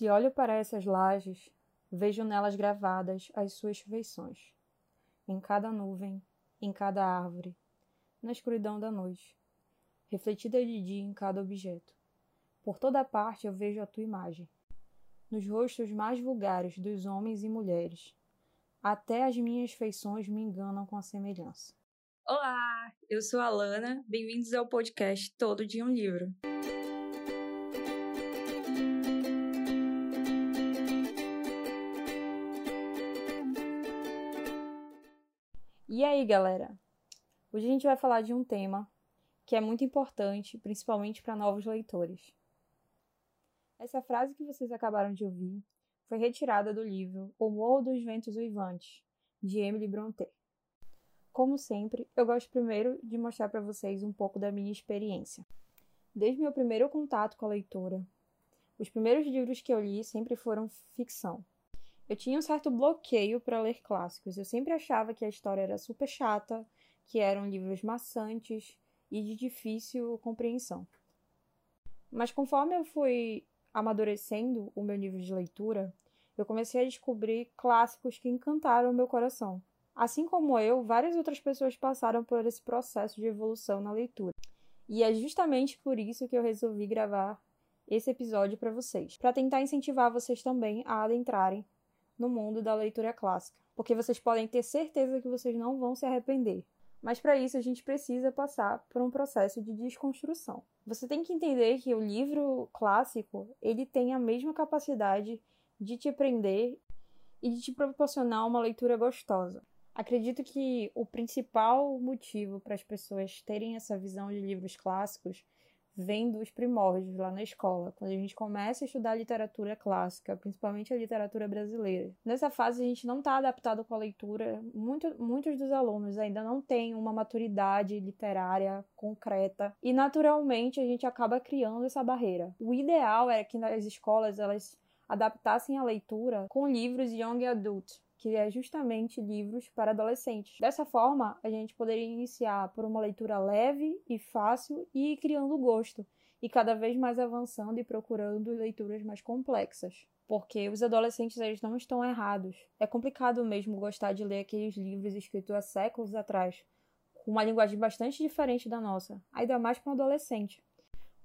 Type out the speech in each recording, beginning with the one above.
Se olho para essas lajes, vejo nelas gravadas as suas feições, em cada nuvem, em cada árvore, na escuridão da noite, refletida de dia em cada objeto. Por toda parte eu vejo a tua imagem, nos rostos mais vulgares dos homens e mulheres. Até as minhas feições me enganam com a semelhança. Olá, eu sou a Lana, bem-vindos ao podcast Todo Dia um Livro. E aí, galera? Hoje a gente vai falar de um tema que é muito importante, principalmente para novos leitores. Essa frase que vocês acabaram de ouvir foi retirada do livro O Morro dos Ventos Uivantes, de Emily Brontë. Como sempre, eu gosto primeiro de mostrar para vocês um pouco da minha experiência. Desde meu primeiro contato com a leitura, os primeiros livros que eu li sempre foram ficção. Eu tinha um certo bloqueio para ler clássicos. Eu sempre achava que a história era super chata, que eram livros maçantes e de difícil compreensão. Mas conforme eu fui amadurecendo o meu nível de leitura, eu comecei a descobrir clássicos que encantaram o meu coração. Assim como eu, várias outras pessoas passaram por esse processo de evolução na leitura. E é justamente por isso que eu resolvi gravar esse episódio para vocês, para tentar incentivar vocês também a adentrarem no mundo da leitura clássica, porque vocês podem ter certeza que vocês não vão se arrepender. Mas para isso a gente precisa passar por um processo de desconstrução. Você tem que entender que o livro clássico, ele tem a mesma capacidade de te prender e de te proporcionar uma leitura gostosa. Acredito que o principal motivo para as pessoas terem essa visão de livros clássicos vem dos primórdios lá na escola, quando a gente começa a estudar literatura clássica, principalmente a literatura brasileira. Nessa fase a gente não está adaptado com a leitura, Muito, muitos dos alunos ainda não têm uma maturidade literária concreta e naturalmente a gente acaba criando essa barreira. O ideal era que nas escolas elas adaptassem a leitura com livros young adult, que é justamente livros para adolescentes. Dessa forma, a gente poderia iniciar por uma leitura leve e fácil e ir criando gosto, e cada vez mais avançando e procurando leituras mais complexas. Porque os adolescentes eles não estão errados. É complicado mesmo gostar de ler aqueles livros escritos há séculos atrás, com uma linguagem bastante diferente da nossa, ainda mais para um adolescente.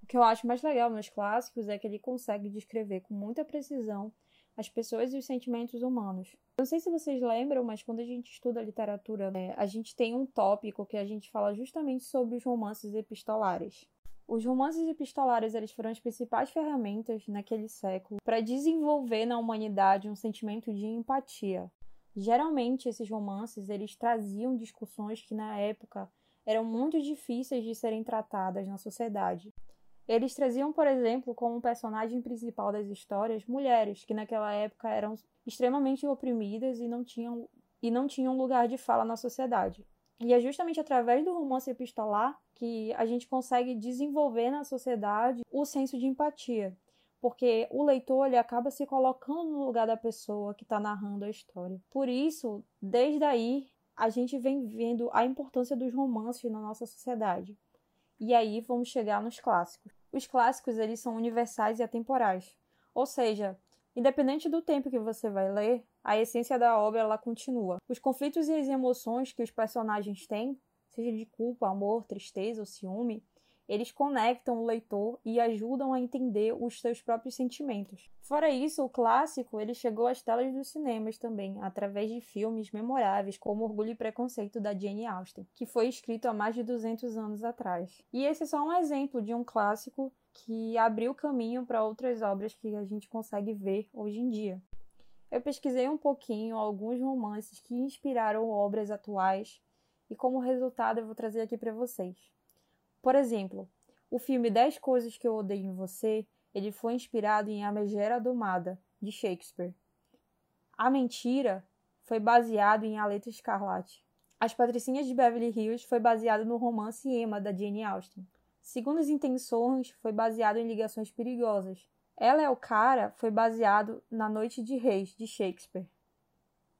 O que eu acho mais legal nos clássicos é que ele consegue descrever com muita precisão as pessoas e os sentimentos humanos. Não sei se vocês lembram, mas quando a gente estuda literatura, né, a gente tem um tópico que a gente fala justamente sobre os romances epistolares. Os romances epistolares eles foram as principais ferramentas naquele século para desenvolver na humanidade um sentimento de empatia. Geralmente esses romances eles traziam discussões que na época eram muito difíceis de serem tratadas na sociedade. Eles traziam, por exemplo, como personagem principal das histórias mulheres que naquela época eram extremamente oprimidas e não tinham e não tinham lugar de fala na sociedade. E é justamente através do romance epistolar que a gente consegue desenvolver na sociedade o senso de empatia, porque o leitor ele acaba se colocando no lugar da pessoa que está narrando a história. Por isso, desde aí, a gente vem vendo a importância dos romances na nossa sociedade. E aí vamos chegar nos clássicos. Os clássicos eles são universais e atemporais. Ou seja, independente do tempo que você vai ler, a essência da obra ela continua. Os conflitos e as emoções que os personagens têm, seja de culpa, amor, tristeza ou ciúme, eles conectam o leitor e ajudam a entender os seus próprios sentimentos. Fora isso, o clássico ele chegou às telas dos cinemas também, através de filmes memoráveis como Orgulho e Preconceito da Jane Austen, que foi escrito há mais de 200 anos atrás. E esse é só um exemplo de um clássico que abriu caminho para outras obras que a gente consegue ver hoje em dia. Eu pesquisei um pouquinho alguns romances que inspiraram obras atuais e como resultado eu vou trazer aqui para vocês. Por exemplo, o filme 10 Coisas que Eu Odeio em Você, ele foi inspirado em A Megera Domada, de Shakespeare. A Mentira foi baseado em A Letra Escarlate. As Patricinhas de Beverly Hills foi baseado no romance Emma, da Jane Austen. Segundo as Intenções, foi baseado em Ligações Perigosas. Ela é o Cara foi baseado na Noite de Reis, de Shakespeare.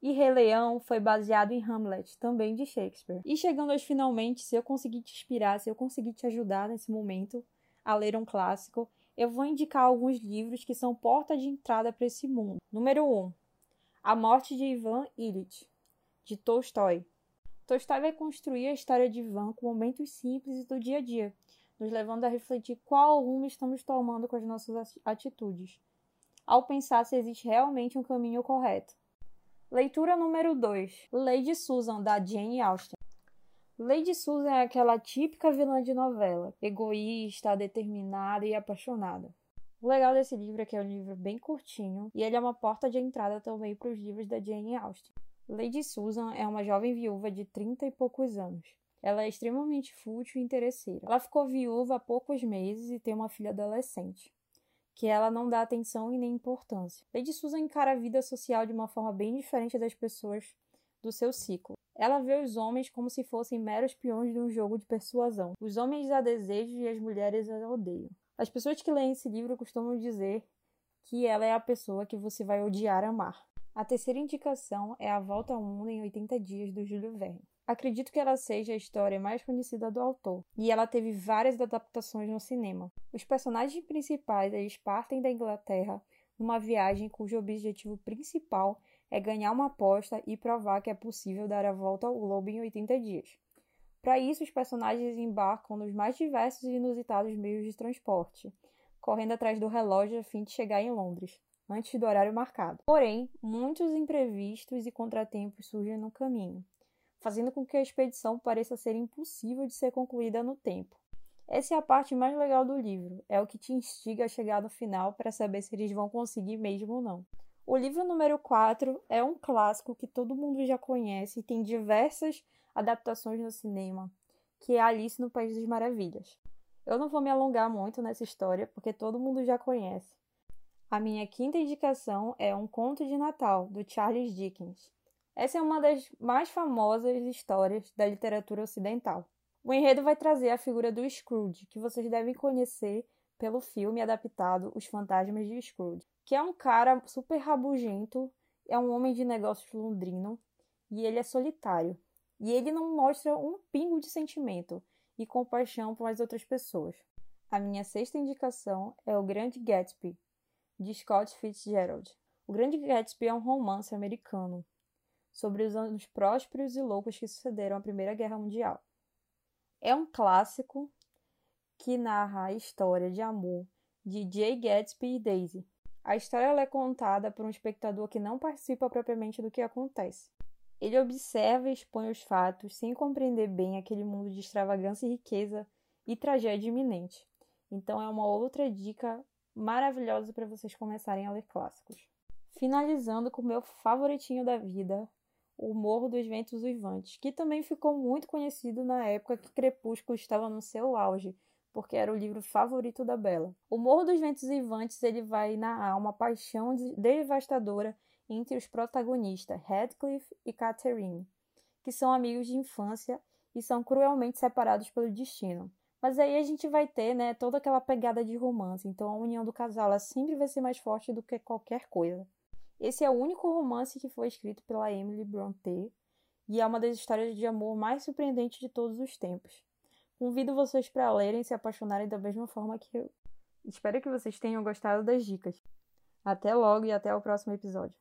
E Rei Leão foi baseado em Hamlet, também de Shakespeare. E chegando aos finalmente, se eu conseguir te inspirar, se eu conseguir te ajudar nesse momento a ler um clássico, eu vou indicar alguns livros que são porta de entrada para esse mundo. Número 1. A Morte de Ivan Illich, de Tolstói. Tolstói vai construir a história de Ivan com momentos simples do dia a dia, nos levando a refletir qual rumo estamos tomando com as nossas atitudes, ao pensar se existe realmente um caminho correto. Leitura número 2. Lady Susan, da Jane Austen. Lady Susan é aquela típica vilã de novela, egoísta, determinada e apaixonada. O legal desse livro é que é um livro bem curtinho e ele é uma porta de entrada também para os livros da Jane Austen. Lady Susan é uma jovem viúva de 30 e poucos anos. Ela é extremamente fútil e interesseira. Ela ficou viúva há poucos meses e tem uma filha adolescente, que ela não dá atenção e nem importância. Lady Susan encara a vida social de uma forma bem diferente das pessoas do seu ciclo. Ela vê os homens como se fossem meros peões de um jogo de persuasão. Os homens a desejam e as mulheres a odeiam. As pessoas que leem esse livro costumam dizer que ela é a pessoa que você vai odiar amar. A terceira indicação é A Volta ao Mundo em 80 Dias, do Júlio Verne. Acredito que ela seja a história mais conhecida do autor, e ela teve várias adaptações no cinema. Os personagens principais eles partem da Inglaterra numa viagem cujo objetivo principal é ganhar uma aposta e provar que é possível dar a volta ao globo em 80 dias. Para isso, os personagens embarcam nos mais diversos e inusitados meios de transporte, correndo atrás do relógio a fim de chegar em Londres, antes do horário marcado. Porém, muitos imprevistos e contratempos surgem no caminho, fazendo com que a expedição pareça ser impossível de ser concluída no tempo. Essa é a parte mais legal do livro, é o que te instiga a chegar no final para saber se eles vão conseguir mesmo ou não. O livro número 4 é um clássico que todo mundo já conhece e tem diversas adaptações no cinema, que é Alice no País das Maravilhas. Eu não vou me alongar muito nessa história, porque todo mundo já conhece. A minha quinta indicação é Um Conto de Natal, do Charles Dickens. Essa é uma das mais famosas histórias da literatura ocidental. O enredo vai trazer a figura do Scrooge, que vocês devem conhecer pelo filme adaptado Os Fantasmas de Scrooge que é um cara super rabugento, é um homem de negócios londrino e ele é solitário. E ele não mostra um pingo de sentimento e compaixão por as outras pessoas. A minha sexta indicação é O Grande Gatsby, de Scott Fitzgerald. O Grande Gatsby é um romance americano sobre os anos prósperos e loucos que sucederam à Primeira Guerra Mundial. É um clássico que narra a história de amor de Jay Gatsby e Daisy, a história é contada por um espectador que não participa propriamente do que acontece. Ele observa e expõe os fatos sem compreender bem aquele mundo de extravagância e riqueza e tragédia iminente. Então é uma outra dica maravilhosa para vocês começarem a ler clássicos. Finalizando com o meu favoritinho da vida, O Morro dos Ventos Uivantes, que também ficou muito conhecido na época que Crepúsculo estava no seu auge, porque era o livro favorito da Bela. O Morro dos Ventos Vivantes ele vai narrar uma paixão devastadora entre os protagonistas Radcliffe e Catherine, que são amigos de infância e são cruelmente separados pelo destino. Mas aí a gente vai ter, né, toda aquela pegada de romance. Então a união do casal ela sempre vai ser mais forte do que qualquer coisa. Esse é o único romance que foi escrito pela Emily Brontë e é uma das histórias de amor mais surpreendentes de todos os tempos. Convido vocês para lerem e se apaixonarem da mesma forma que eu. Espero que vocês tenham gostado das dicas. Até logo e até o próximo episódio.